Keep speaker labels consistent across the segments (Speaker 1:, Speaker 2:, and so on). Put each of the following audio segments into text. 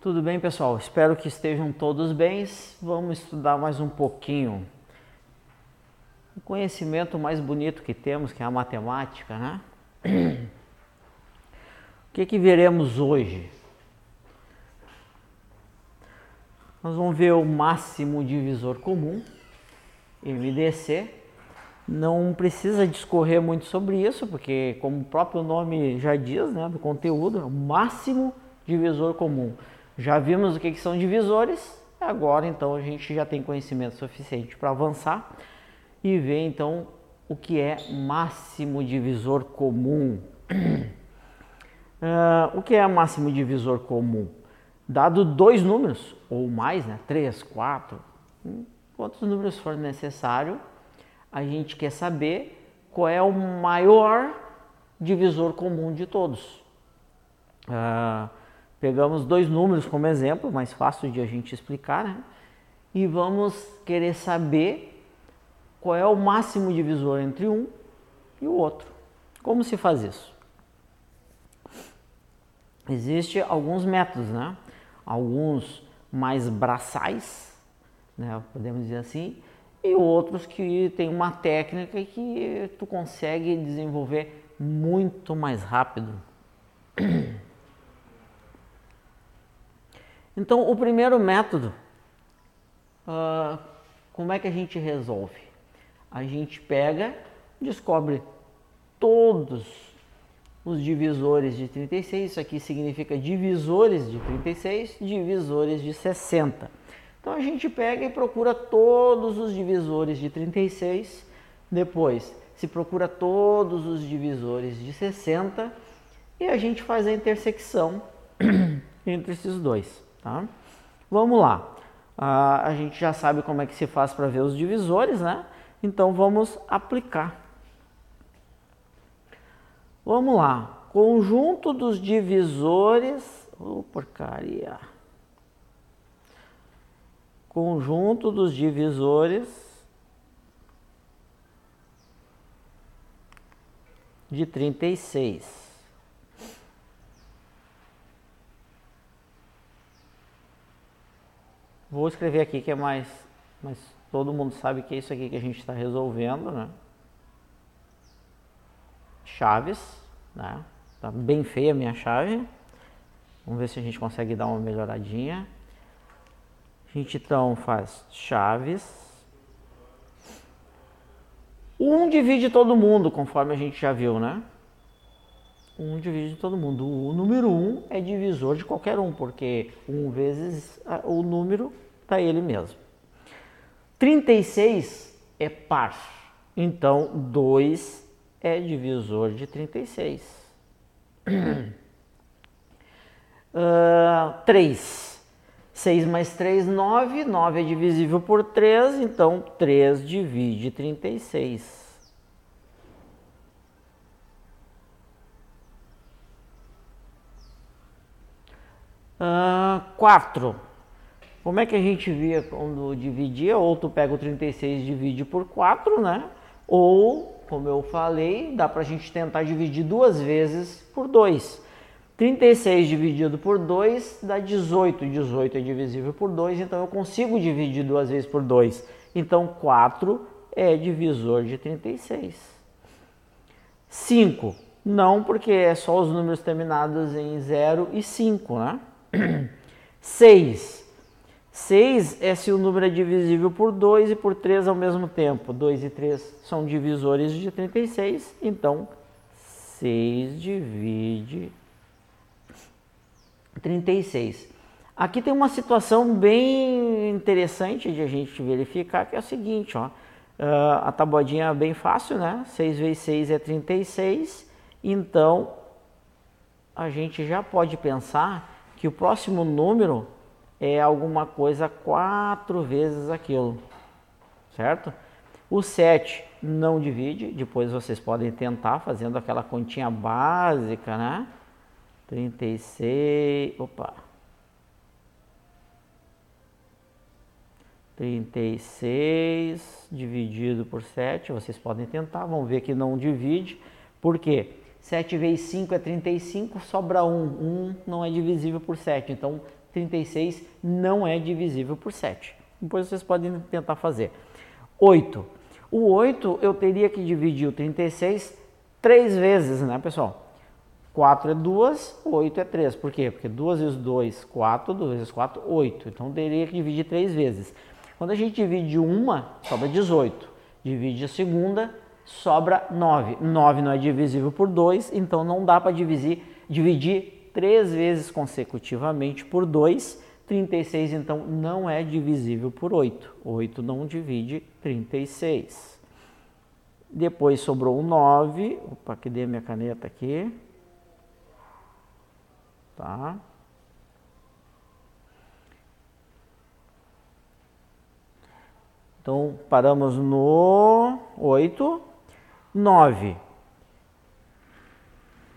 Speaker 1: Tudo bem, pessoal? Espero que estejam todos bem. Vamos estudar mais um pouquinho. O conhecimento mais bonito que temos, que é a matemática, né? O que, que veremos hoje? Nós vamos ver o máximo divisor comum, MDC. Não precisa discorrer muito sobre isso, porque como o próprio nome já diz, né, do conteúdo, é o máximo divisor comum. Já vimos o que, que são divisores, agora então a gente já tem conhecimento suficiente para avançar e ver então o que é máximo divisor comum. Uh, o que é máximo divisor comum? Dado dois números ou mais, né? três, quatro, hum, quantos números for necessário, a gente quer saber qual é o maior divisor comum de todos. Uh, Pegamos dois números como exemplo, mais fácil de a gente explicar, né? E vamos querer saber qual é o máximo divisor entre um e o outro. Como se faz isso? Existem alguns métodos, né? Alguns mais braçais, né? podemos dizer assim, e outros que tem uma técnica que tu consegue desenvolver muito mais rápido. Então, o primeiro método, uh, como é que a gente resolve? A gente pega, descobre todos os divisores de 36, isso aqui significa divisores de 36, divisores de 60. Então a gente pega e procura todos os divisores de 36, depois se procura todos os divisores de 60 e a gente faz a intersecção entre esses dois. Tá? Vamos lá. Ah, a gente já sabe como é que se faz para ver os divisores, né? Então vamos aplicar. Vamos lá. Conjunto dos divisores. Oh, porcaria. Conjunto dos divisores de 36. Vou escrever aqui que é mais, mas todo mundo sabe que é isso aqui que a gente está resolvendo, né? Chaves, né? Tá bem feia a minha chave. Vamos ver se a gente consegue dar uma melhoradinha. A gente então faz chaves. Um divide todo mundo, conforme a gente já viu, né? Um divide todo mundo. O número 1 um é divisor de qualquer um, porque 1 um vezes o número está ele mesmo. 36 é par, então 2 é divisor de 36. uh, 3. 6 mais 3, 9. 9 é divisível por 3, então 3 divide 36. Uh, 4. Como é que a gente via quando dividia? Ou tu pega o 36 e divide por 4, né? Ou, como eu falei, dá para a gente tentar dividir duas vezes por 2. 36 dividido por 2 dá 18. 18 é divisível por 2, então eu consigo dividir duas vezes por 2. Então 4 é divisor de 36. 5. Não, porque é só os números terminados em 0 e 5, né? 6. 6 é se o número é divisível por 2 e por 3 ao mesmo tempo. 2 e 3 são divisores de 36, então 6 divide 36. Aqui tem uma situação bem interessante de a gente verificar, que é o seguinte, ó. Uh, a tabuadinha é bem fácil, né? 6 vezes 6 é 36, então a gente já pode pensar que o próximo número é alguma coisa quatro vezes aquilo, certo? O 7 não divide, depois vocês podem tentar fazendo aquela continha básica, né? 36, opa. 36 dividido por 7, vocês podem tentar, vão ver que não divide, por quê? 7 vezes 5 é 35, sobra 1. 1 não é divisível por 7, então 36 não é divisível por 7. Depois vocês podem tentar fazer. 8. O 8 eu teria que dividir o 36 três vezes, né, pessoal? 4 é 2, 8 é 3. Por quê? Porque 2 vezes 2, 4, 2 vezes 4, 8. Então teria que dividir três vezes. Quando a gente divide uma, sobra 18. Divide a segunda, sobra 9. 9 não é divisível por 2, então não dá para dividir, dividir três vezes consecutivamente por 2. 36 então não é divisível por 8. 8 não divide 36. Depois sobrou o 9. Opa, cadê a minha caneta aqui? Tá? Então, paramos no 8. 9.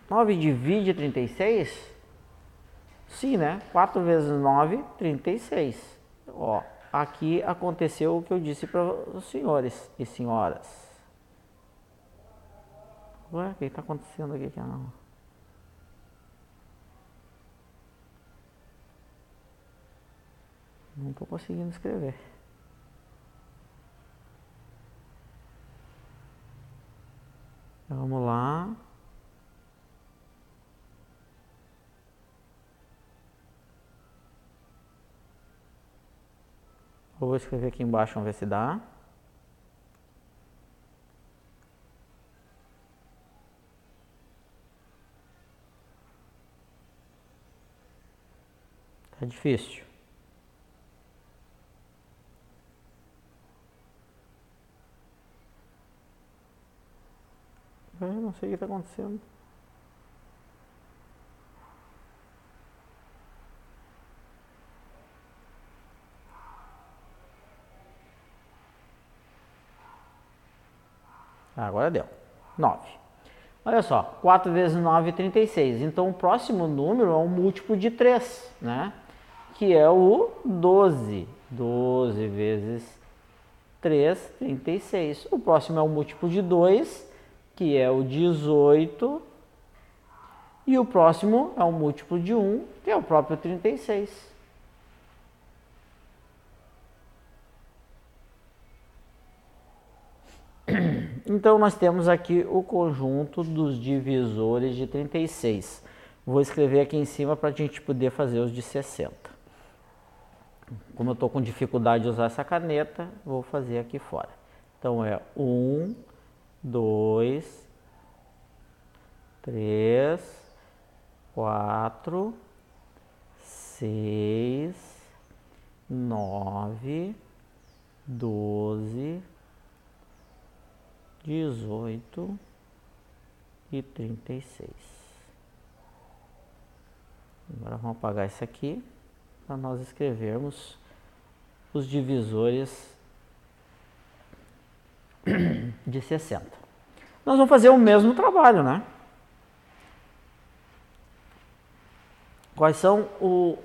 Speaker 1: 9 divide 36? Sim, né? 4 vezes 9, 36. Ó, aqui aconteceu o que eu disse para os senhores e senhoras. Ué, o que está acontecendo aqui? Não. Não estou conseguindo escrever. Vamos lá. Vou escrever aqui embaixo, vamos ver se dá. Tá difícil. Eu não sei o que está acontecendo. Agora deu. 9. Olha só, 4 vezes 9 é 36. Então o próximo número é um múltiplo de 3, né? Que é o 12. 12 vezes 3, 36. O próximo é um múltiplo de 2, que é o 18. E o próximo é um múltiplo de 1, que é o próprio 36. Então, nós temos aqui o conjunto dos divisores de 36. Vou escrever aqui em cima para a gente poder fazer os de 60. Como eu estou com dificuldade de usar essa caneta, vou fazer aqui fora. Então, é 1, 2, 3, 4, 6, 9, 12, 18 e 36. Agora vamos apagar isso aqui para nós escrevermos os divisores de 60. Nós vamos fazer o mesmo trabalho, né? Quais são o,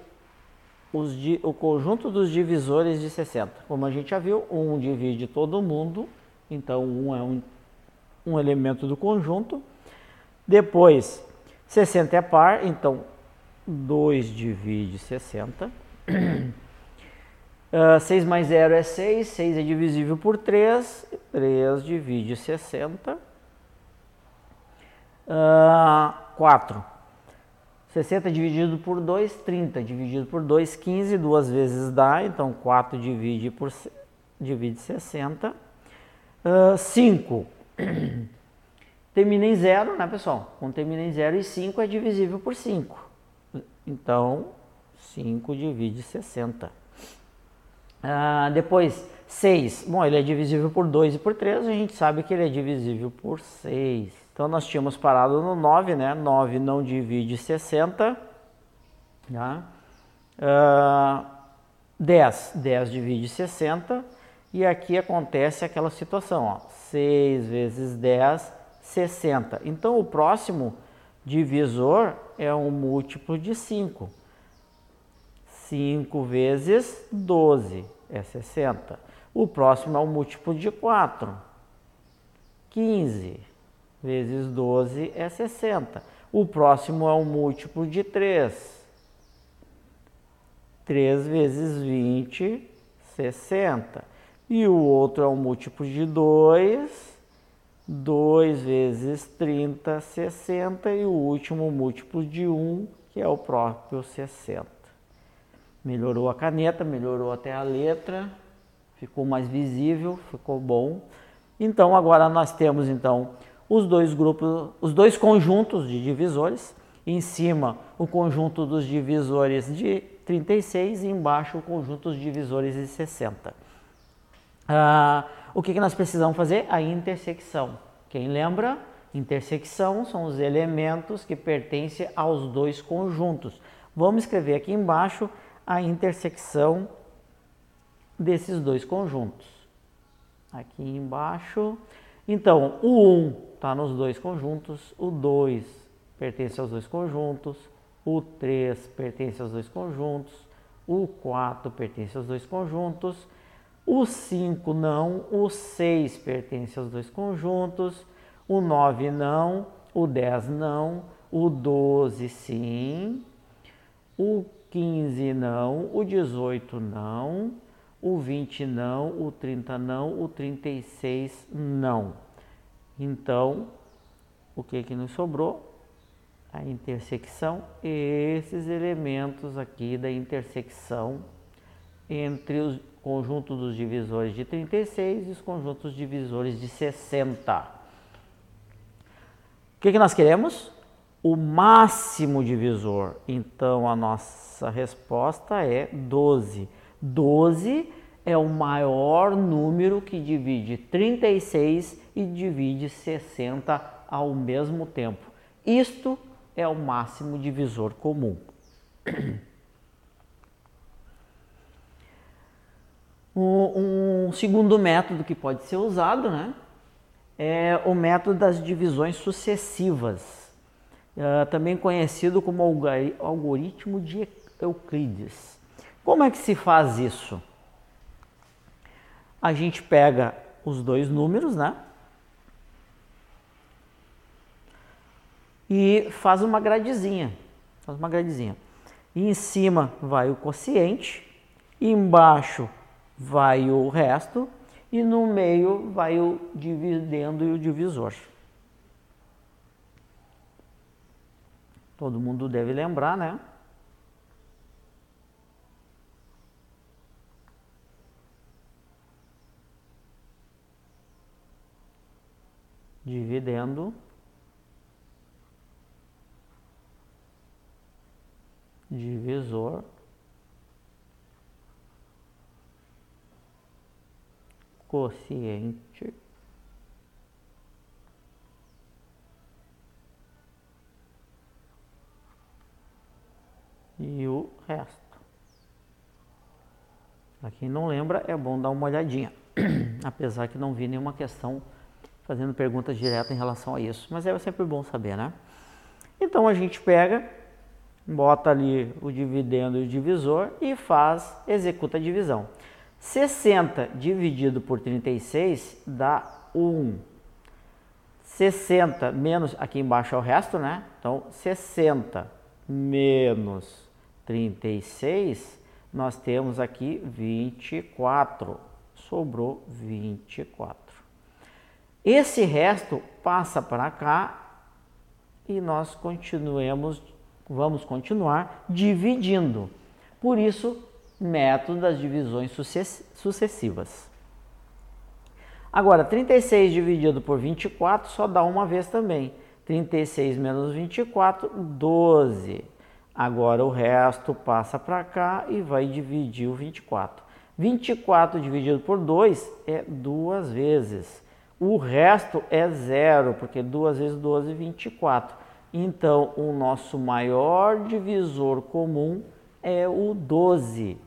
Speaker 1: os, o conjunto dos divisores de 60? Como a gente já viu, um divide todo mundo então, 1 é um, um elemento do conjunto. Depois, 60 é par, então 2 divide 60. Uh, 6 mais 0 é 6, 6 é divisível por 3, 3 divide 60. Uh, 4. 60 dividido por 2, 30 dividido por 2, 15, duas vezes dá, então 4 divide, por, divide 60. 5 termina em zero, né, pessoal? Quando termina em zero e 5 é divisível por 5. Então, 5 divide 60. Uh, depois, 6. Bom, ele é divisível por 2 e por 3, a gente sabe que ele é divisível por 6. Então, nós tínhamos parado no 9, né? 9 não divide 60. Tá? Uh, 10. 10 divide 60. E aqui acontece aquela situação, ó, 6 vezes 10, 60. Então o próximo divisor é um múltiplo de 5. 5 vezes 12 é 60. O próximo é um múltiplo de 4. 15 vezes 12 é 60. O próximo é um múltiplo de 3. 3 vezes 20, 60. E o outro é um múltiplo de 2, 2 vezes 30, 60. E o último múltiplo de 1, que é o próprio 60. Melhorou a caneta, melhorou até a letra, ficou mais visível, ficou bom. Então agora nós temos então os dois grupos, os dois conjuntos de divisores, em cima o conjunto dos divisores de 36 e embaixo o conjunto dos divisores de 60. Ah, o que, que nós precisamos fazer? A intersecção. Quem lembra? Intersecção são os elementos que pertencem aos dois conjuntos. Vamos escrever aqui embaixo a intersecção desses dois conjuntos. Aqui embaixo. Então, o 1 está nos dois conjuntos, o 2 pertence aos dois conjuntos, o 3 pertence aos dois conjuntos, o 4 pertence aos dois conjuntos, o 5 não, o 6 pertence aos dois conjuntos, o 9 não, o 10 não, o 12 sim, o 15 não, o 18 não, o 20 não, o 30 não, o 36 não. Então, o que que nos sobrou? A intersecção, esses elementos aqui da intersecção entre o conjunto dos divisores de 36 e os conjuntos divisores de 60. O que, que nós queremos? O máximo divisor. Então, a nossa resposta é 12. 12 é o maior número que divide 36 e divide 60 ao mesmo tempo. Isto é o máximo divisor comum. Um, segundo método que pode ser usado né, é o método das divisões sucessivas, uh, também conhecido como algoritmo de Euclides. Como é que se faz isso? A gente pega os dois números, né? E faz uma gradezinha. Faz uma gradezinha. E em cima vai o quociente, embaixo vai o resto e no meio vai o dividendo e o divisor. Todo mundo deve lembrar, né? dividendo. Divisor. Quociente e o resto. Para quem não lembra, é bom dar uma olhadinha, apesar que não vi nenhuma questão fazendo perguntas diretas em relação a isso, mas é sempre bom saber, né? Então a gente pega, bota ali o dividendo e o divisor e faz, executa a divisão. 60 dividido por 36 dá 1. 60 menos, aqui embaixo é o resto, né? Então 60 menos 36, nós temos aqui 24. Sobrou 24. Esse resto passa para cá e nós continuemos, vamos continuar dividindo. Por isso, método das divisões sucessivas. Agora, 36 dividido por 24 só dá uma vez também. 36 menos 24, 12. Agora o resto passa para cá e vai dividir o 24. 24 dividido por 2 é duas vezes. O resto é zero, porque 2 vezes 12 é 24. Então, o nosso maior divisor comum é o 12. Uh,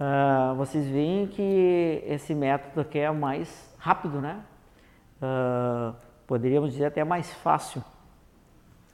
Speaker 1: ah, vocês veem que esse método aqui é mais rápido, né? Uh, poderíamos dizer até mais fácil.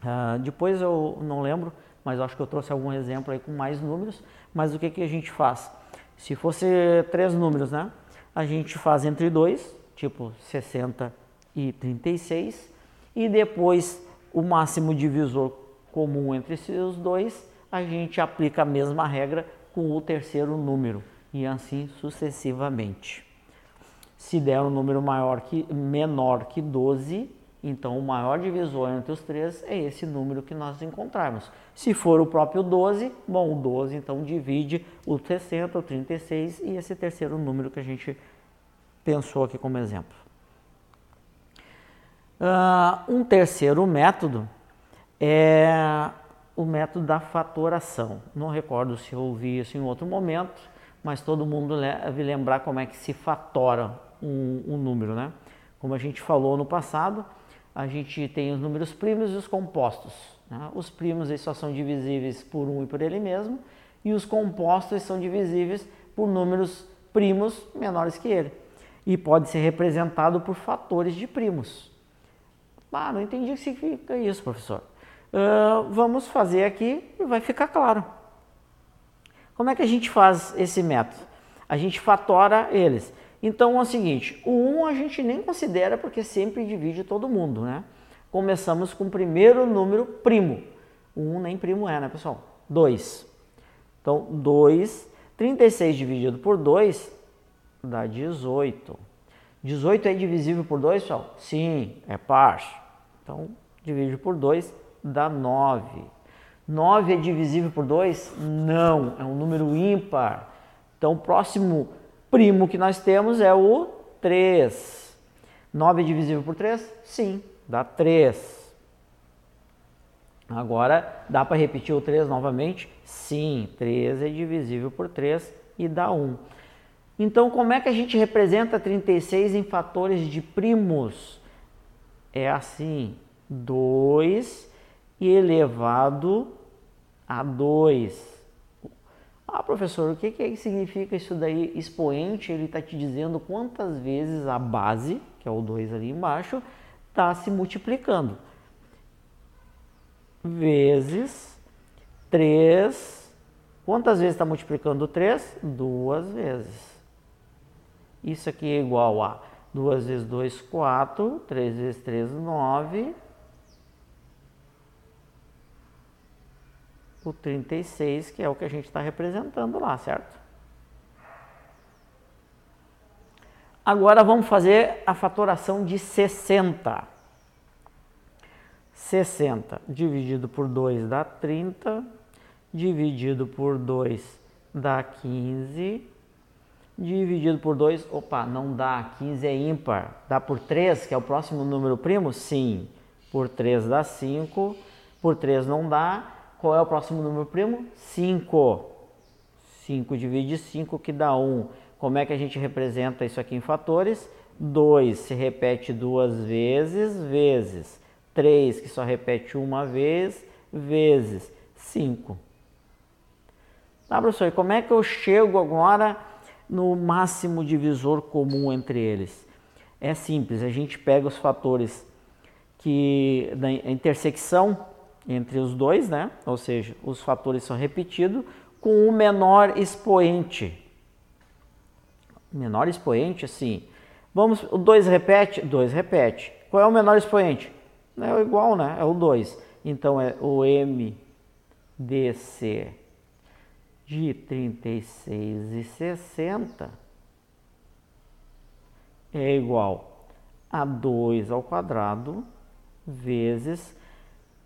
Speaker 1: Uh, depois eu não lembro, mas acho que eu trouxe algum exemplo aí com mais números. Mas o que, que a gente faz? Se fosse três números, né? A gente faz entre dois, tipo 60 e 36, e depois o máximo divisor comum entre esses dois, a gente aplica a mesma regra com o terceiro número e assim sucessivamente. Se der um número maior que, menor que 12, então o maior divisor entre os três é esse número que nós encontrarmos. Se for o próprio 12, bom, o 12 então divide o 60, o 36 e esse terceiro número que a gente pensou aqui como exemplo. Uh, um terceiro método é o método da fatoração. Não recordo se eu ouvi isso em outro momento, mas todo mundo deve lembrar como é que se fatora um, um número, né? Como a gente falou no passado, a gente tem os números primos e os compostos. Né? Os primos só são divisíveis por um e por ele mesmo, e os compostos são divisíveis por números primos menores que ele. E pode ser representado por fatores de primos. Ah, não entendi o que significa isso, professor. Uh, vamos fazer aqui e vai ficar claro. Como é que a gente faz esse método? A gente fatora eles. Então é o seguinte, o 1 a gente nem considera porque sempre divide todo mundo, né? Começamos com o primeiro número primo. O 1 nem primo é, né, pessoal? 2. Então, 2, 36 dividido por 2 dá 18. 18 é divisível por 2, pessoal? Sim, é par. Então, divide por 2 dá 9. 9 é divisível por 2? Não, é um número ímpar. Então, o próximo primo que nós temos é o 3. 9 é divisível por 3? Sim, dá 3. Agora, dá para repetir o 3 novamente? Sim, 3 é divisível por 3 e dá 1. Então, como é que a gente representa 36 em fatores de primos? É assim, 2 elevado a 2 ah, professor, o que, que significa isso daí? Expoente, ele está te dizendo quantas vezes a base, que é o 2 ali embaixo, está se multiplicando. Vezes 3. Quantas vezes está multiplicando 3? Duas vezes. Isso aqui é igual a 2 vezes 2, 4. 3 vezes 3, 9. O 36, que é o que a gente está representando lá, certo? Agora vamos fazer a fatoração de 60. 60 dividido por 2 dá 30, dividido por 2 dá 15, dividido por 2, opa, não dá, 15 é ímpar, dá por 3, que é o próximo número primo? Sim, por 3 dá 5, por 3 não dá, qual é o próximo número primo? 5. 5 divide 5 que dá 1. Como é que a gente representa isso aqui em fatores? 2 se repete duas vezes, vezes 3 que só repete uma vez, vezes 5. Tá, professor? E como é que eu chego agora no máximo divisor comum entre eles? É simples, a gente pega os fatores que da intersecção entre os dois, né? Ou seja, os fatores são repetidos com o menor expoente. Menor expoente, assim. Vamos, o 2 repete? 2 repete. Qual é o menor expoente? É o igual, né? É o 2. Então é o MDC de 36 e 60 é igual a 2 ao quadrado vezes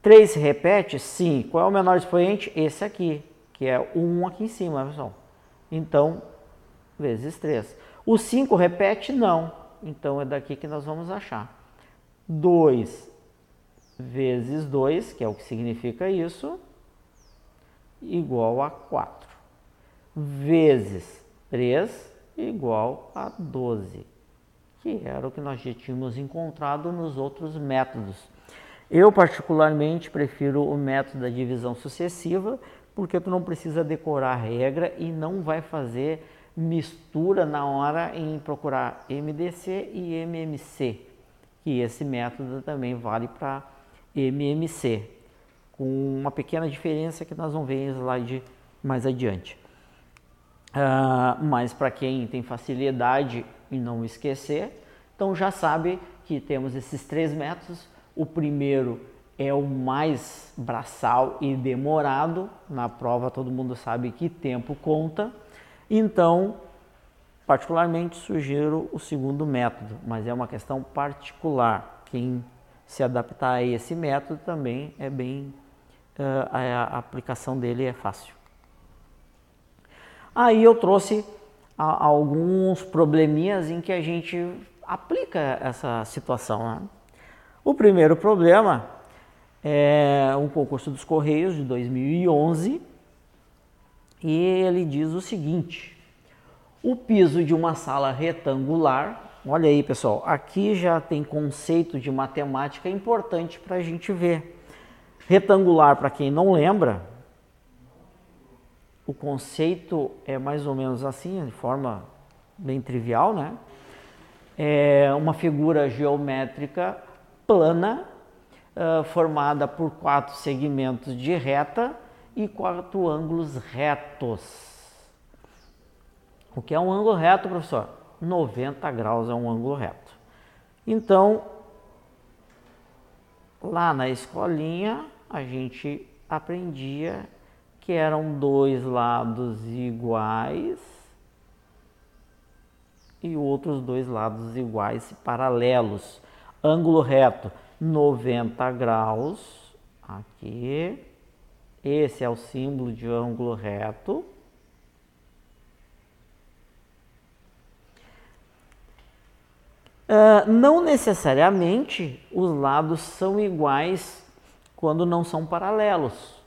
Speaker 1: 3 se repete? Sim. Qual é o menor expoente? Esse aqui, que é o 1 aqui em cima, pessoal. Então, vezes 3. O 5 repete? Não. Então, é daqui que nós vamos achar. 2 vezes 2, que é o que significa isso, igual a 4. Vezes 3, igual a 12, que era o que nós já tínhamos encontrado nos outros métodos. Eu particularmente prefiro o método da divisão sucessiva, porque tu não precisa decorar a regra e não vai fazer mistura na hora em procurar MDC e MMC, que esse método também vale para MMC, com uma pequena diferença que nós vamos ver em slide mais adiante. Uh, mas para quem tem facilidade em não esquecer, então já sabe que temos esses três métodos o primeiro é o mais braçal e demorado. Na prova todo mundo sabe que tempo conta. Então, particularmente sugiro o segundo método, mas é uma questão particular. Quem se adaptar a esse método também é bem uh, a, aplicação dele é fácil. Aí eu trouxe alguns probleminhas em que a gente aplica essa situação. Né? O primeiro problema é um concurso dos Correios de 2011 e ele diz o seguinte: o piso de uma sala retangular, olha aí pessoal, aqui já tem conceito de matemática importante para a gente ver. Retangular, para quem não lembra, o conceito é mais ou menos assim, de forma bem trivial, né? É uma figura geométrica plana, uh, formada por quatro segmentos de reta e quatro ângulos retos. O que é um ângulo reto, professor? 90 graus é um ângulo reto. Então, lá na escolinha, a gente aprendia que eram dois lados iguais e outros dois lados iguais paralelos. Ângulo reto 90 graus, aqui. Esse é o símbolo de ângulo reto. Uh, não necessariamente os lados são iguais quando não são paralelos.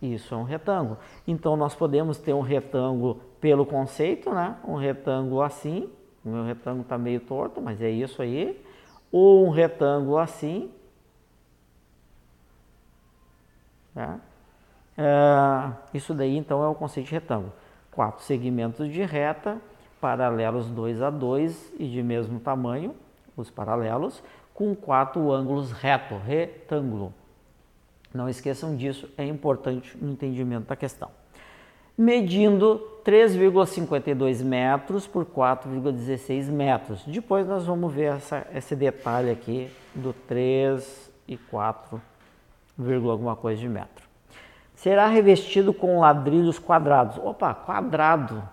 Speaker 1: Isso é um retângulo. Então nós podemos ter um retângulo pelo conceito, né? Um retângulo assim. O meu retângulo está meio torto, mas é isso aí. Ou um retângulo assim. Tá? Isso daí então é o conceito de retângulo. Quatro segmentos de reta paralelos 2 a 2 e de mesmo tamanho, os paralelos, com quatro ângulos reto, retângulo. Não esqueçam disso, é importante no entendimento da questão. Medindo 3,52 metros por 4,16 metros. Depois nós vamos ver essa, esse detalhe aqui do 3 e 4, alguma coisa de metro. Será revestido com ladrilhos quadrados. Opa, quadrado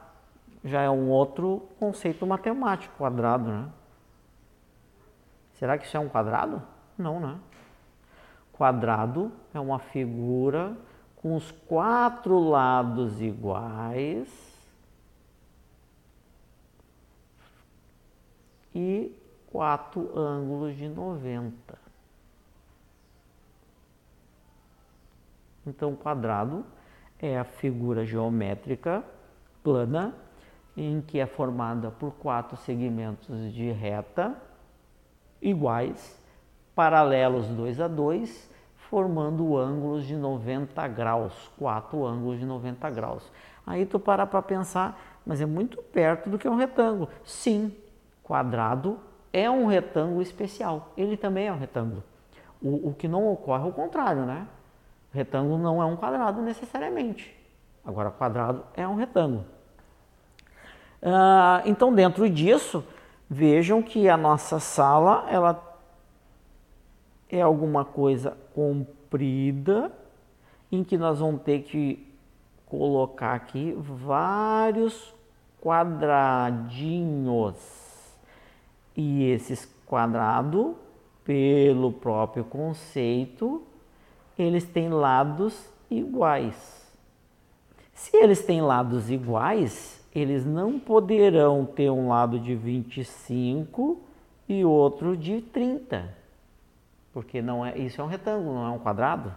Speaker 1: já é um outro conceito matemático, quadrado, né? Será que isso é um quadrado? Não, né? Quadrado é uma figura com os quatro lados iguais e quatro ângulos de 90. Então, quadrado é a figura geométrica plana em que é formada por quatro segmentos de reta iguais, paralelos 2 a 2, formando ângulos de 90 graus, quatro ângulos de 90 graus. Aí tu para para pensar, mas é muito perto do que um retângulo. Sim, quadrado é um retângulo especial, ele também é um retângulo. O, o que não ocorre é o contrário, né? Retângulo não é um quadrado necessariamente. Agora, quadrado é um retângulo. Ah, então, dentro disso, vejam que a nossa sala ela é alguma coisa comprida em que nós vamos ter que colocar aqui vários quadradinhos. E esses quadrados, pelo próprio conceito, eles têm lados iguais. Se eles têm lados iguais, eles não poderão ter um lado de 25 e outro de 30, porque não é, isso é um retângulo, não é um quadrado.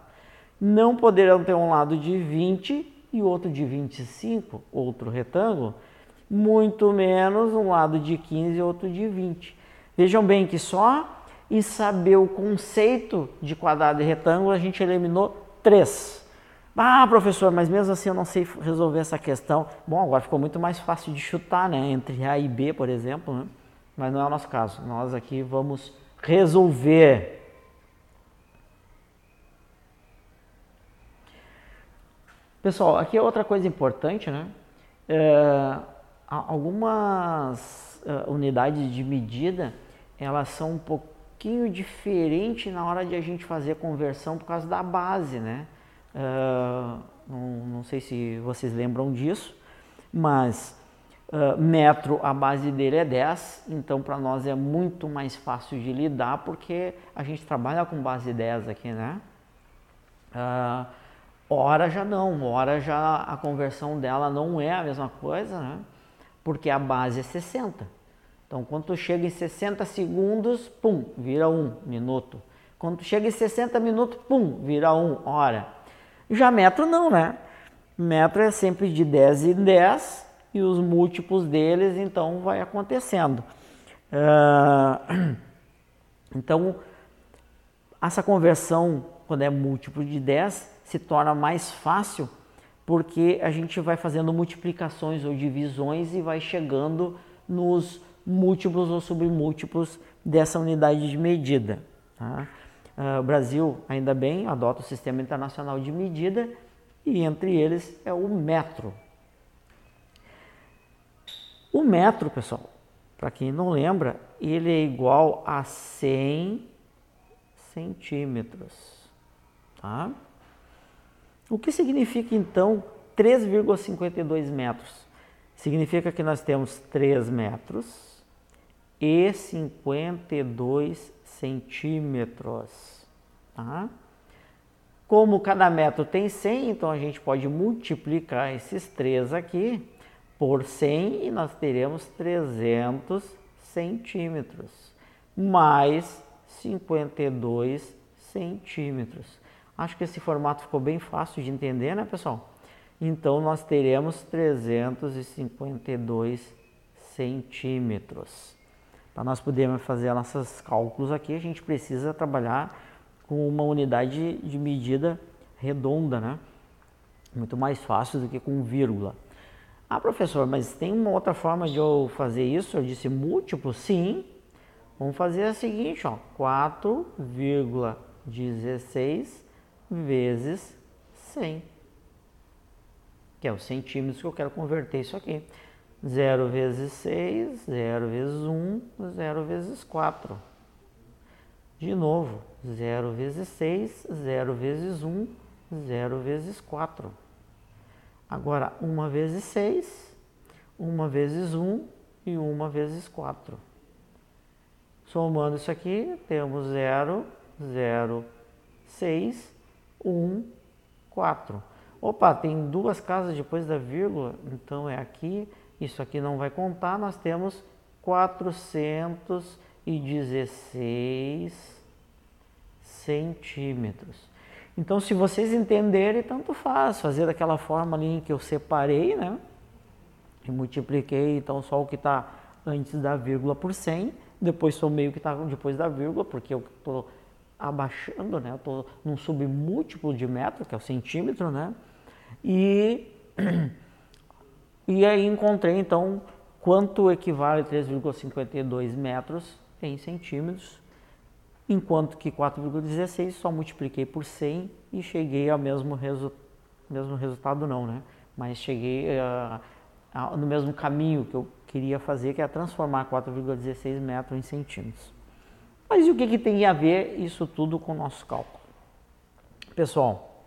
Speaker 1: Não poderão ter um lado de 20 e outro de 25, outro retângulo, muito menos um lado de 15 e outro de 20. Vejam bem que só em saber o conceito de quadrado e retângulo a gente eliminou três. Ah, professor, mas mesmo assim eu não sei resolver essa questão. Bom, agora ficou muito mais fácil de chutar, né? Entre A e B, por exemplo, né? mas não é o nosso caso. Nós aqui vamos resolver. Pessoal, aqui é outra coisa importante, né? É, algumas uh, unidades de medida, elas são um pouquinho diferente na hora de a gente fazer a conversão por causa da base, né? Uh, não, não, sei se vocês lembram disso, mas uh, metro, a base dele é 10, então para nós é muito mais fácil de lidar porque a gente trabalha com base 10 aqui, né? Uh, hora já não, hora já a conversão dela não é a mesma coisa, né? Porque a base é 60. Então, quando tu chega em 60 segundos, pum, vira um minuto. Quando tu chega em 60 minutos, pum, vira um hora. Já metro não, né? Metro é sempre de 10 em 10 e os múltiplos deles, então, vai acontecendo. Uh, então, essa conversão, quando é múltiplo de 10, se torna mais fácil porque a gente vai fazendo multiplicações ou divisões e vai chegando nos múltiplos ou submúltiplos dessa unidade de medida. Tá? Uh, o Brasil, ainda bem, adota o Sistema Internacional de Medida e entre eles é o metro. O metro, pessoal, para quem não lembra, ele é igual a 100 centímetros. Tá? O que significa então 3,52 metros? Significa que nós temos 3 metros e 52 centímetros. Tá? Como cada metro tem 100, então a gente pode multiplicar esses 3 aqui por 100 e nós teremos 300 centímetros mais 52 centímetros. Acho que esse formato ficou bem fácil de entender, né, pessoal? Então, nós teremos 352 centímetros. Para nós podermos fazer nossos cálculos aqui, a gente precisa trabalhar com uma unidade de medida redonda, né? Muito mais fácil do que com vírgula. Ah, professor, mas tem uma outra forma de eu fazer isso? Eu disse múltiplo? Sim. Vamos fazer a seguinte, ó, 4,16 vezes 100, que é os centímetros que eu quero converter isso aqui. 0 vezes 6, 0 vezes 1, 0 vezes 4. De novo, 0 vezes 6, 0 vezes 1, 0 vezes 4. Agora, 1 vezes 6, 1 vezes 1 e 1 vezes 4. Somando isso aqui, temos 0, 0, 6 1, 4. Opa, tem duas casas depois da vírgula, então é aqui, isso aqui não vai contar, nós temos 416 centímetros. Então, se vocês entenderem, tanto faz, fazer daquela forma ali em que eu separei, né? E multipliquei, então, só o que está antes da vírgula por 100, depois somei o que está depois da vírgula, porque eu estou abaixando, né? Eu estou num submúltiplo de metro, que é o centímetro, né? E, e aí encontrei então quanto equivale 3,52 metros em centímetros, enquanto que 4,16 só multipliquei por 100 e cheguei ao mesmo, resu mesmo resultado não, né? Mas cheguei uh, no mesmo caminho que eu queria fazer, que é transformar 4,16 metros em centímetros. Mas e o que, que tem a ver isso tudo com o nosso cálculo? Pessoal,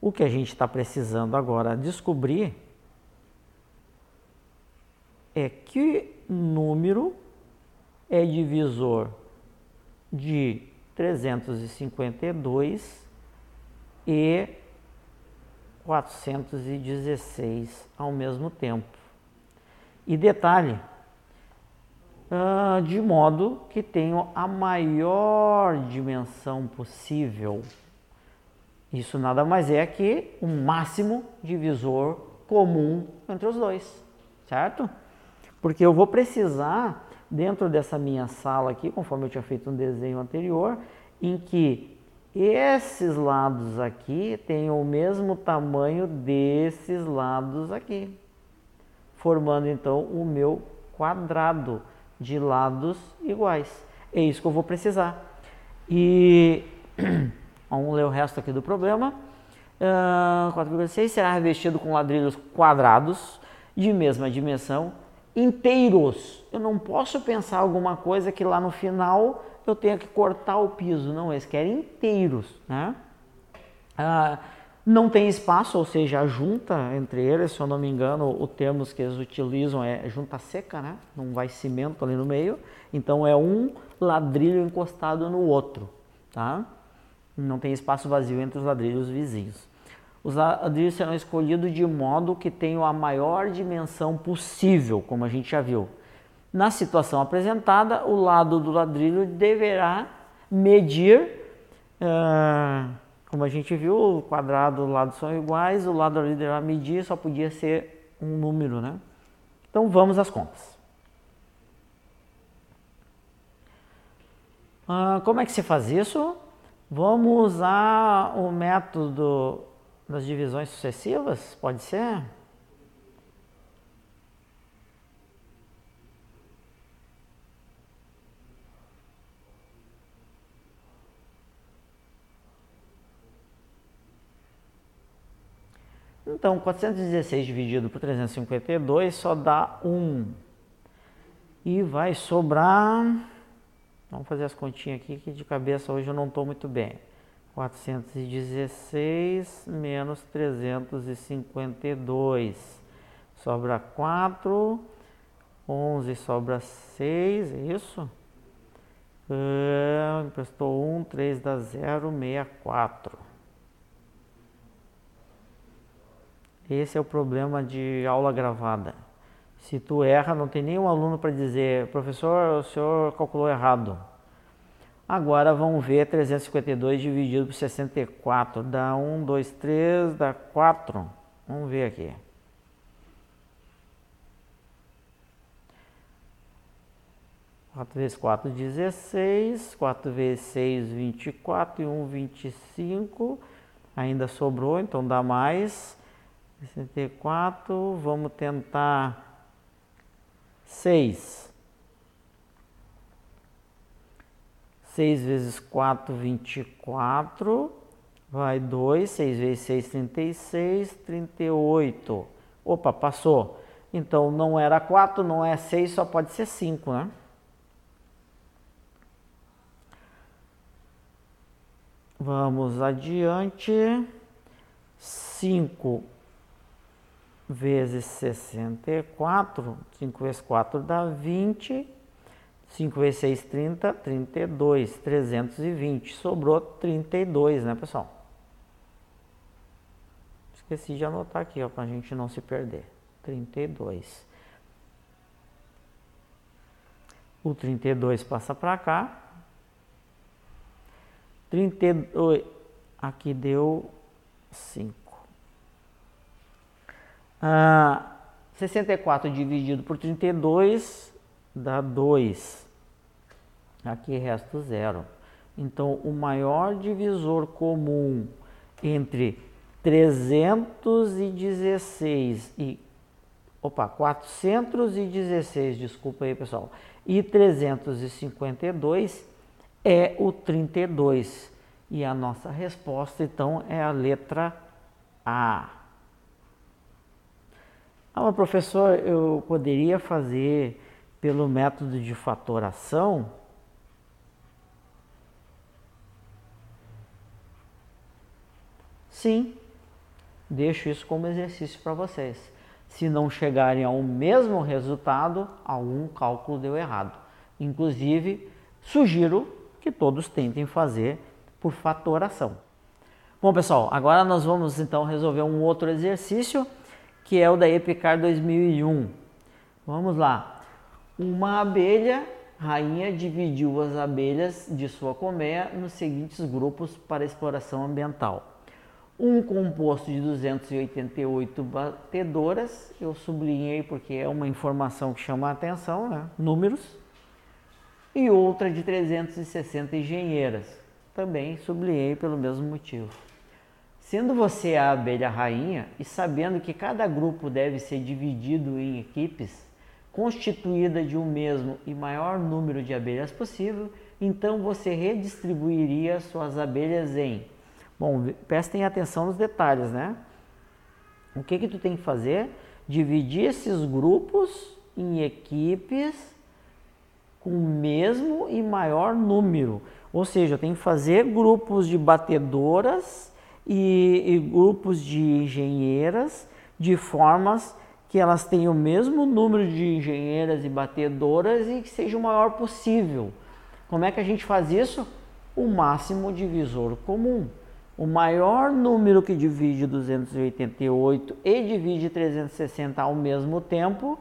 Speaker 1: o que a gente está precisando agora descobrir é que número é divisor de 352 e 416 ao mesmo tempo. E detalhe, uh, de modo que tenham a maior dimensão possível. Isso nada mais é que um máximo divisor comum entre os dois, certo? Porque eu vou precisar, dentro dessa minha sala aqui, conforme eu tinha feito um desenho anterior, em que esses lados aqui tenham o mesmo tamanho desses lados aqui, formando então o meu quadrado de lados iguais. É isso que eu vou precisar. E vamos ler o resto aqui do problema. Uh, 4,6 será revestido com ladrilhos quadrados de mesma dimensão, inteiros. Eu não posso pensar alguma coisa que lá no final eu tenha que cortar o piso. Não, eles querem inteiros, né? Ah, não tem espaço, ou seja, a junta entre eles, se eu não me engano, o termo que eles utilizam é junta seca, né? Não vai cimento ali no meio. Então é um ladrilho encostado no outro, tá? Não tem espaço vazio entre os ladrilhos vizinhos. Os ladrilhos serão escolhidos de modo que tenham a maior dimensão possível, como a gente já viu. Na situação apresentada, o lado do ladrilho deverá medir, uh, como a gente viu, o quadrado e o lado são iguais, o lado ali deverá medir, só podia ser um número, né? Então vamos às contas. Uh, como é que se faz isso? Vamos usar o método das divisões sucessivas? Pode ser? Então, 416 dividido por 352 só dá 1. E vai sobrar... Vamos fazer as continhas aqui que de cabeça hoje eu não estou muito bem. 416 menos 352. Sobra 4. 11 sobra 6, é isso? Uh, emprestou 1, 3 dá 0, 64. Esse é o problema de aula gravada. Se tu erra, não tem nenhum aluno para dizer, professor, o senhor calculou errado. Agora vamos ver 352 dividido por 64. Dá 1, 2, 3, dá 4. Vamos ver aqui. Quatro vezes quatro, 16. Quatro vezes seis, 24. E um, 25. Ainda sobrou, então dá mais. 64, vamos tentar 6. 6 vezes 4, 24. Vai 2, 6 vezes 6, 36, 38. Opa, passou. Então não era 4, não é 6, só pode ser 5, né? Vamos adiante. 5 vezes 64, 5 vezes 4 dá 20, 5 vezes 6, 30, 32, 320. Sobrou 32, né, pessoal? Esqueci de anotar aqui, ó, para a gente não se perder. 32. O 32 passa para cá. 32, aqui deu 5. Ah, 64 dividido por 32 dá 2. Aqui resta zero. Então, o maior divisor comum entre 316 e opa, 416, desculpa aí, pessoal, e 352 é o 32. E a nossa resposta então é a letra A. Ah, mas professor, eu poderia fazer pelo método de fatoração? Sim, deixo isso como exercício para vocês. Se não chegarem ao mesmo resultado, algum cálculo deu errado. Inclusive, sugiro que todos tentem fazer por fatoração. Bom, pessoal, agora nós vamos então resolver um outro exercício que é o da Epicar 2001. Vamos lá. Uma abelha rainha dividiu as abelhas de sua colmeia nos seguintes grupos para exploração ambiental. Um composto de 288 batedoras, eu sublinhei porque é uma informação que chama a atenção, né? números, e outra de 360 engenheiras, também sublinhei pelo mesmo motivo. Sendo você a abelha rainha e sabendo que cada grupo deve ser dividido em equipes, constituída de um mesmo e maior número de abelhas possível, então você redistribuiria suas abelhas em. Bom, prestem atenção nos detalhes, né? O que que tu tem que fazer? Dividir esses grupos em equipes com o mesmo e maior número. Ou seja, tenho que fazer grupos de batedoras e, e grupos de engenheiras de formas que elas tenham o mesmo número de engenheiras e batedoras e que seja o maior possível. Como é que a gente faz isso? O máximo divisor comum. O maior número que divide 288 e divide 360 ao mesmo tempo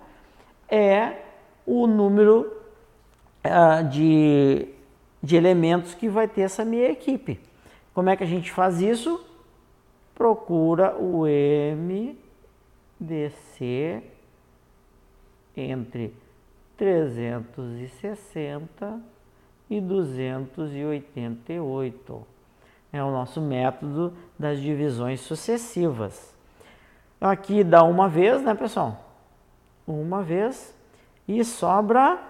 Speaker 1: é o número uh, de, de elementos que vai ter essa minha equipe. Como é que a gente faz isso? Procura o MDC entre 360 e 288. É o nosso método das divisões sucessivas. Aqui dá uma vez, né, pessoal? Uma vez e sobra.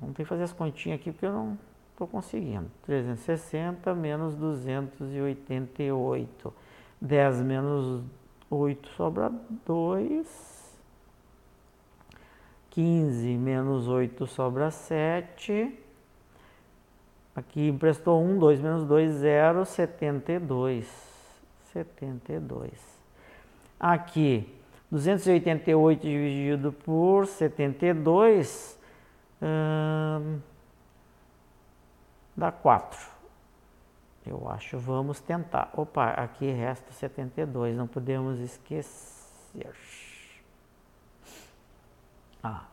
Speaker 1: Vamos ter que fazer as continhas aqui porque eu não estou conseguindo. 360 menos 288. 10 menos 8 sobra 2. 15 menos 8 sobra 7. Aqui emprestou 1, 2 menos 2, 0, 72. 72. Aqui, 288 dividido por 72 hum, dá 4. Eu acho, vamos tentar. Opa, aqui resta 72, não podemos esquecer. Ah.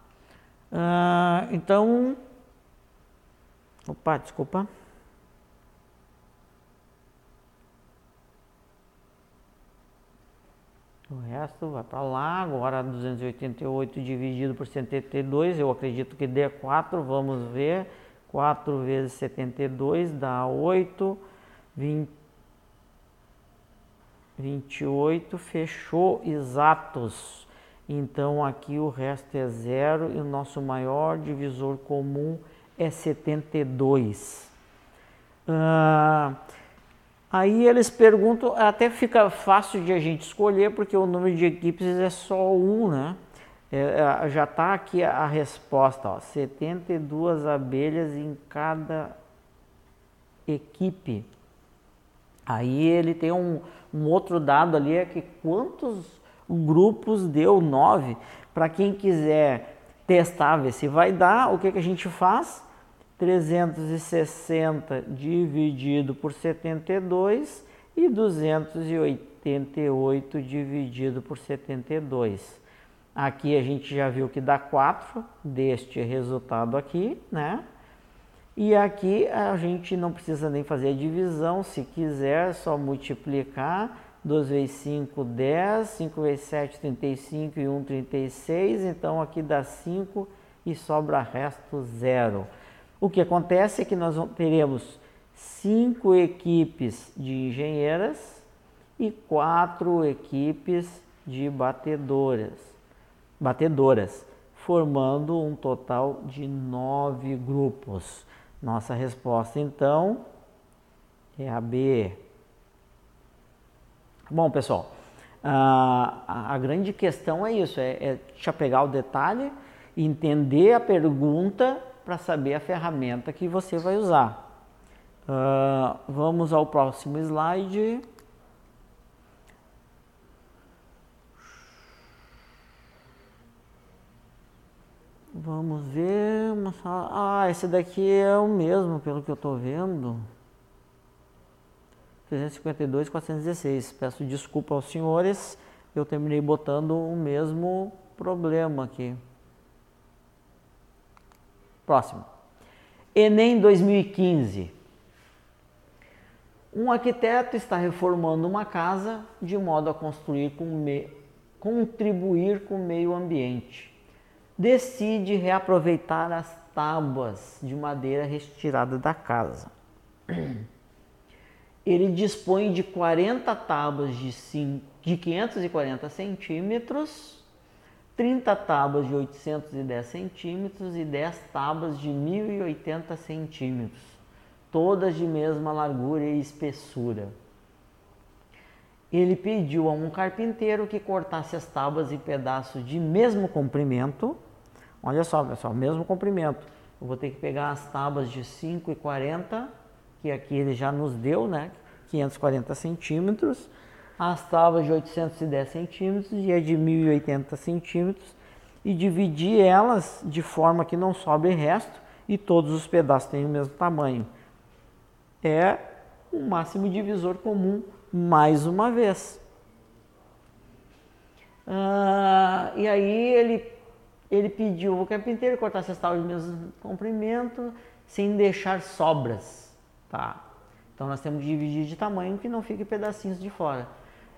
Speaker 1: ah, então, opa, desculpa. O resto vai para lá. Agora 288 dividido por 72, eu acredito que dê 4. Vamos ver. 4 vezes 72 dá 8. 20, 28. Fechou exatos. Então aqui o resto é zero e o nosso maior divisor comum é 72. Ah, aí eles perguntam, até fica fácil de a gente escolher porque o número de equipes é só um, né? É, é já está aqui a resposta, ó, 72 abelhas em cada equipe. Aí ele tem um, um outro dado ali, é que quantos grupos deu 9. Para quem quiser testar, ver se vai dar, o que, que a gente faz? 360 dividido por 72 e 288 dividido por 72. Aqui a gente já viu que dá 4 deste resultado aqui, né? E aqui a gente não precisa nem fazer a divisão, se quiser, é só multiplicar 2 vezes 5, 10, 5 vezes 7, 35 e 1, 36. Então aqui dá 5 e sobra resto zero. O que acontece é que nós teremos cinco equipes de engenheiras e quatro equipes de batedoras, batedoras, formando um total de nove grupos. Nossa resposta então é a B. Bom, pessoal, a, a grande questão é isso, é, é pegar o detalhe, entender a pergunta para saber a ferramenta que você vai usar. Uh, vamos ao próximo slide. Vamos ver. Ah, esse daqui é o mesmo, pelo que eu estou vendo. 352, 416. Peço desculpa aos senhores, eu terminei botando o mesmo problema aqui. Próximo. Enem 2015. Um arquiteto está reformando uma casa de modo a construir com me... contribuir com o meio ambiente. Decide reaproveitar as tábuas de madeira retiradas da casa. ele dispõe de 40 tábuas de, 5, de 540 centímetros, 30 tábuas de 810 centímetros e 10 tábuas de 1080 centímetros, todas de mesma largura e espessura. Ele pediu a um carpinteiro que cortasse as tábuas em pedaços de mesmo comprimento, Olha só, pessoal, mesmo comprimento. Eu vou ter que pegar as tábuas de 5,40, que aqui ele já nos deu, né? 540 centímetros, as tábuas de 810 centímetros e a de 1080 centímetros e dividir elas de forma que não sobre resto e todos os pedaços tenham o mesmo tamanho. É o máximo divisor comum mais uma vez. Ah, e aí ele, ele pediu o carpinteiro cortar essas tábuas de mesmo comprimento sem deixar sobras. Tá? Então nós temos que dividir de tamanho que não fique pedacinhos de fora.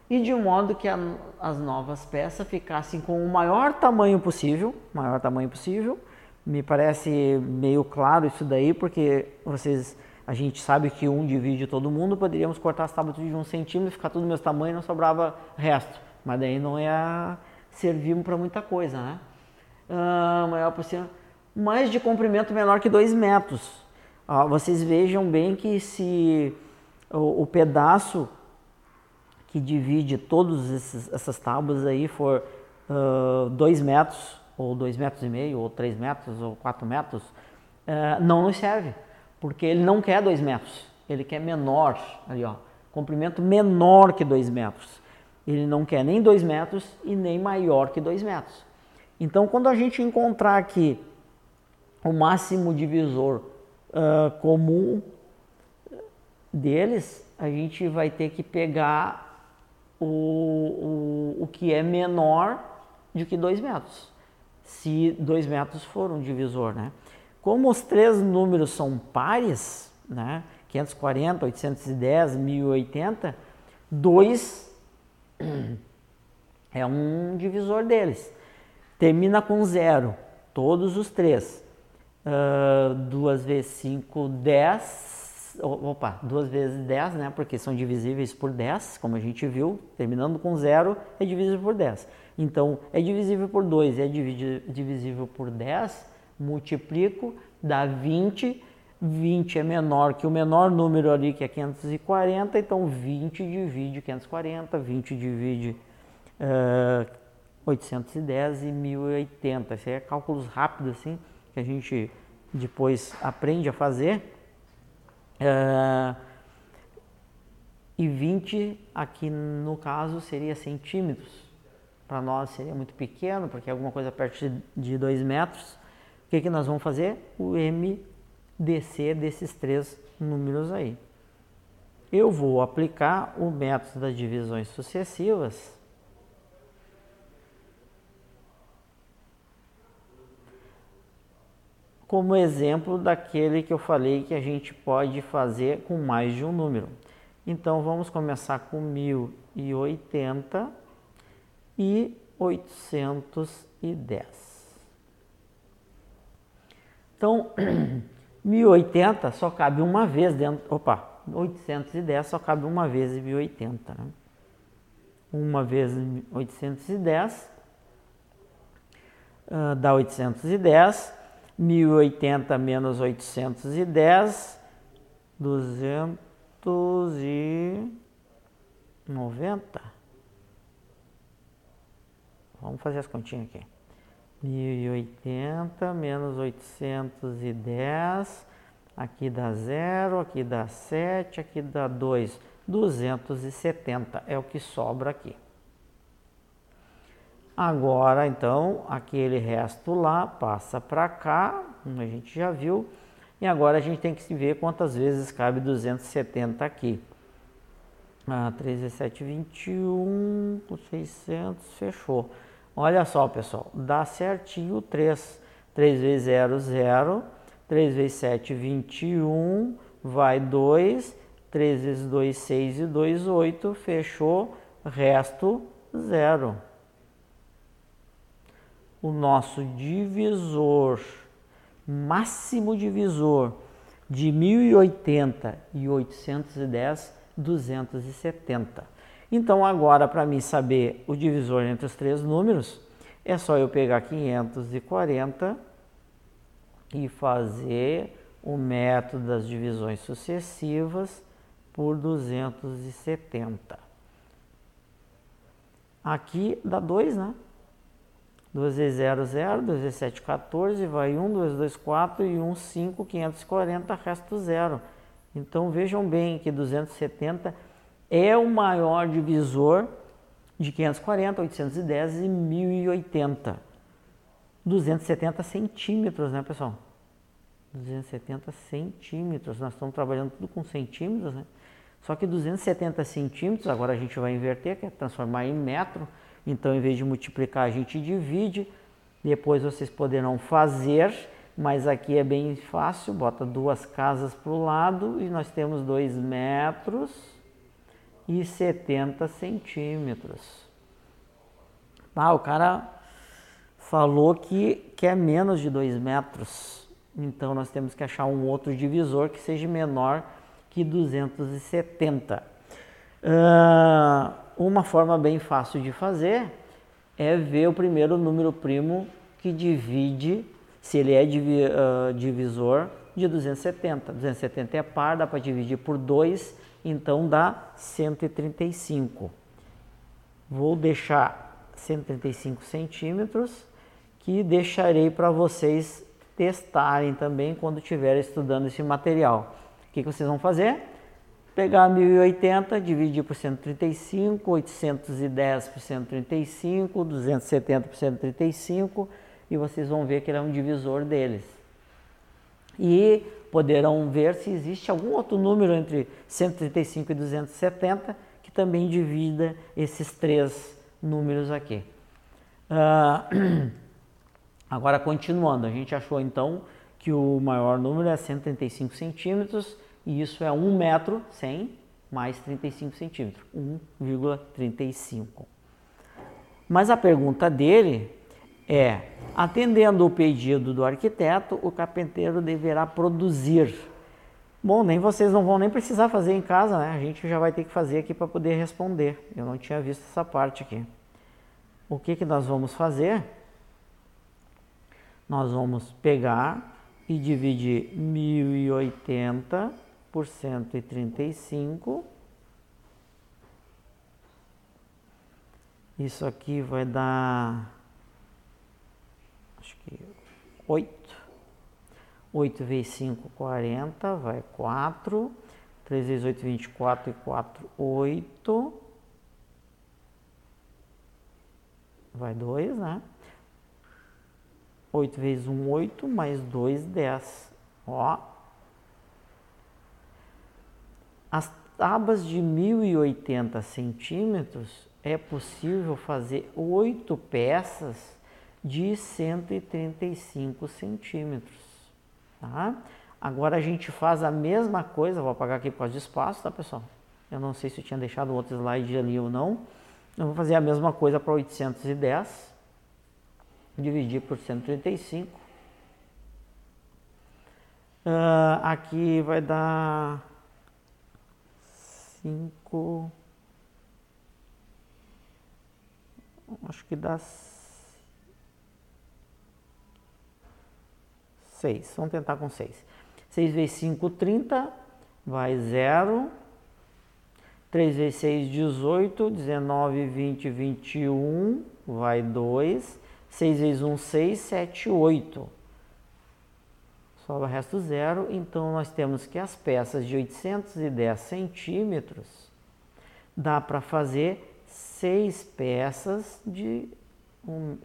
Speaker 1: E de modo que a, as novas peças ficassem com o maior tamanho possível, maior tamanho possível. Me parece meio claro isso daí, porque vocês, a gente sabe que um divide todo mundo, poderíamos cortar as tábuas de um centímetro, ficar tudo do mesmo tamanho e não sobrava resto. Mas daí não ia servir para muita coisa, né? Ah, maior possível, mas de comprimento menor que 2 metros. Ah, vocês vejam bem que se o, o pedaço que divide todas essas tábuas aí for 2 uh, metros, ou 2 metros e meio, ou 3 metros, ou 4 metros, uh, não nos serve, porque ele não quer 2 metros, ele quer menor, ali ó, comprimento menor que 2 metros. Ele não quer nem 2 metros e nem maior que 2 metros. Então, quando a gente encontrar aqui o máximo divisor uh, comum deles, a gente vai ter que pegar o, o, o que é menor do que 2 metros, se 2 metros for um divisor, né? Como os três números são pares, né? 540, 810, 1080, 2 é um divisor deles. Termina com zero, todos os três. 2 uh, vezes 5, 10. Opa, 2 vezes 10, né? Porque são divisíveis por 10, como a gente viu. Terminando com zero, é divisível por 10. Então, é divisível por 2, é divisível por 10. Multiplico, dá 20. 20 é menor que o menor número ali, que é 540. Então, 20 divide 540, 20 divide uh, 810 e 1080. Isso aí é cálculos rápidos, assim que a gente depois aprende a fazer. Uh, e 20 aqui no caso seria centímetros. Para nós seria muito pequeno, porque é alguma coisa perto de 2 metros. O que, que nós vamos fazer? O MDC desses três números aí. Eu vou aplicar o método das divisões sucessivas como exemplo daquele que eu falei que a gente pode fazer com mais de um número. Então vamos começar com 1080 e 810. Então, 1080 só cabe uma vez dentro. Opa, 810 só cabe uma vez em 1080. Né? Uma vez em 810 uh, dá 810 1080 menos 810, 290. Vamos fazer as continhas aqui. 1080 menos 810, aqui dá 0, aqui dá 7, aqui dá 2, 270 é o que sobra aqui. Agora, então, aquele resto lá passa para cá, como a gente já viu, e agora a gente tem que ver quantas vezes cabe 270 aqui. Ah, 3 vezes 7, 21, 600, fechou. Olha só, pessoal, dá certinho 3. 3 vezes 0, 0. 3 vezes 7, 21, vai 2. 3 vezes 2, 6 e 2, 8, fechou, resto 0 o nosso divisor, máximo divisor de 1080 e 810, 270. Então agora para mim saber o divisor entre os três números, é só eu pegar 540 e fazer o método das divisões sucessivas por 270. Aqui dá 2, né? 2 vezes 0, 0, 2 vezes 7, 14, vai 1, 2, 2, 4 e 1, 5, 540, resto 0. Então vejam bem que 270 é o maior divisor de 540, 810 e 1080. 270 centímetros, né, pessoal? 270 centímetros. Nós estamos trabalhando tudo com centímetros, né? Só que 270 centímetros, agora a gente vai inverter, que é transformar em metro. Então, em vez de multiplicar, a gente divide. Depois vocês poderão fazer, mas aqui é bem fácil. Bota duas casas para o lado e nós temos 2 metros e 70 centímetros. Ah, o cara falou que quer menos de 2 metros. Então nós temos que achar um outro divisor que seja menor que 270. Uh, uma forma bem fácil de fazer é ver o primeiro número primo que divide, se ele é divi, uh, divisor de 270. 270 é par, dá para dividir por 2, então dá 135. Vou deixar 135 centímetros que deixarei para vocês testarem também quando estiverem estudando esse material. O que, que vocês vão fazer? Pegar 1080, dividir por 135, 810 por 135, 270 por 135 e vocês vão ver que ele é um divisor deles. E poderão ver se existe algum outro número entre 135 e 270 que também divida esses três números aqui. Uh, Agora, continuando, a gente achou então que o maior número é 135 centímetros e isso é 1 metro 100 mais 35 centímetros, 1,35. Mas a pergunta dele é: atendendo o pedido do arquiteto, o carpinteiro deverá produzir. Bom, nem vocês não vão nem precisar fazer em casa, né? A gente já vai ter que fazer aqui para poder responder. Eu não tinha visto essa parte aqui. O que, que nós vamos fazer? nós vamos pegar e dividir 1080 por 135. Isso aqui vai dar, 8. 8 vezes 5, 40, vai 4. 3 vezes 8, 24 e 4, 8. Vai 2, né? 8 vezes 1, 8, mais 2, 10. Ó. As tábuas de 1080 centímetros é possível fazer 8 peças de 135 centímetros. Tá? Agora a gente faz a mesma coisa, vou apagar aqui por causa de espaço, tá pessoal? Eu não sei se eu tinha deixado outro slide ali ou não. Eu vou fazer a mesma coisa para 810 dividir por 135. Uh, ah, aqui vai dar 5. Acho que dá 6. Vamos tentar com 6. 6 vezes 5, 30. Vai 0. 3 vezes 6, 18. 19, 20, 21. Vai 2. 6 vezes 1, 6, 7, 8. Sobra o resto zero, então nós temos que as peças de 810 centímetros dá para fazer 6 peças de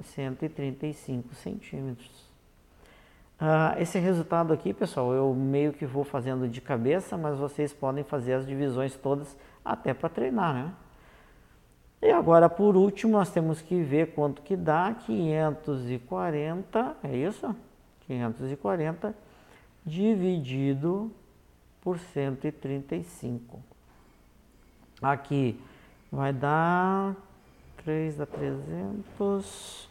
Speaker 1: 135 centímetros. Ah, esse resultado aqui, pessoal, eu meio que vou fazendo de cabeça, mas vocês podem fazer as divisões todas até para treinar, né? E agora, por último, nós temos que ver quanto que dá 540, é isso? 540 dividido por 135. Aqui vai dar 3 dá 300,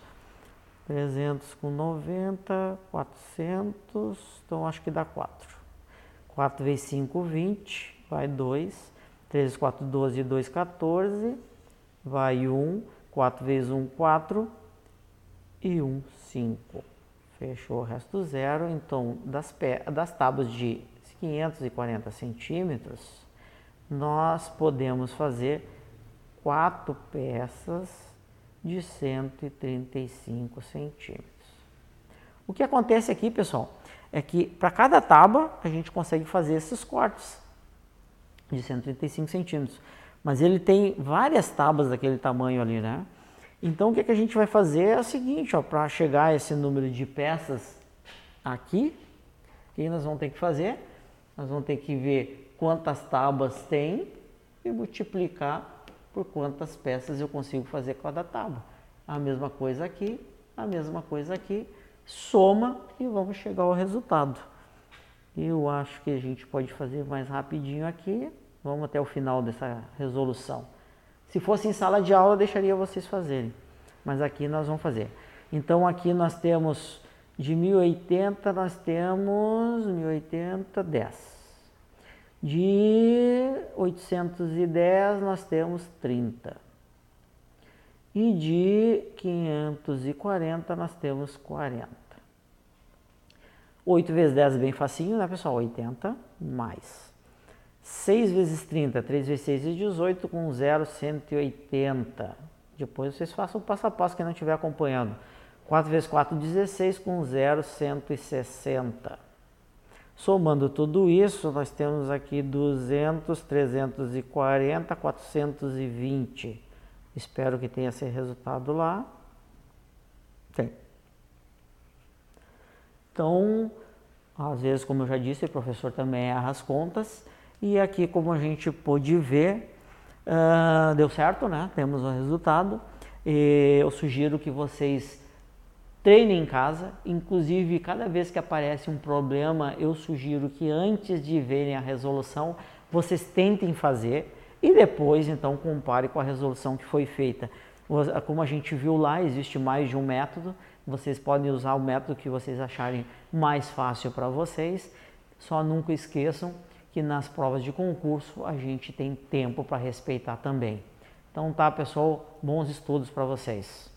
Speaker 1: 300 com 90, 400, então acho que dá 4. 4 vezes 5, 20, vai 2, 3 vezes 4, 12 e 2, 14, vai 1, 4 vezes 1, 4 e 1, 5. Fechou o resto zero. Então, das, das tábuas de 540 centímetros, nós podemos fazer quatro peças de 135 centímetros. O que acontece aqui, pessoal, é que para cada tábua a gente consegue fazer esses cortes de 135 centímetros. Mas ele tem várias tábuas daquele tamanho ali, né? Então o que, que a gente vai fazer é o seguinte, ó, para chegar a esse número de peças aqui, o que nós vamos ter que fazer? Nós vamos ter que ver quantas tábuas tem e multiplicar por quantas peças eu consigo fazer cada tábua. A mesma coisa aqui, a mesma coisa aqui, soma e vamos chegar ao resultado. Eu acho que a gente pode fazer mais rapidinho aqui, vamos até o final dessa resolução. Se fosse em sala de aula, eu deixaria vocês fazerem, mas aqui nós vamos fazer. Então aqui nós temos de 1080 nós temos 1080 10. De 810 nós temos 30. E de 540 nós temos 40. 8 vezes 10 é bem facinho, né pessoal? 80 mais. 6 vezes 30, 3 vezes 6 é 18, com 0, 180. Depois vocês façam o passo a passo, quem não estiver acompanhando. 4 vezes 4, 16, com 0, 160. Somando tudo isso, nós temos aqui 200, 340, 420. Espero que tenha esse resultado lá. Tem. Então, às vezes, como eu já disse, o professor também erra as contas. E aqui, como a gente pôde ver, uh, deu certo, né? Temos o resultado. E eu sugiro que vocês treinem em casa. Inclusive, cada vez que aparece um problema, eu sugiro que antes de verem a resolução, vocês tentem fazer e depois, então, compare com a resolução que foi feita. Como a gente viu lá, existe mais de um método. Vocês podem usar o método que vocês acharem mais fácil para vocês. Só nunca esqueçam que nas provas de concurso a gente tem tempo para respeitar também. Então tá, pessoal, bons estudos para vocês.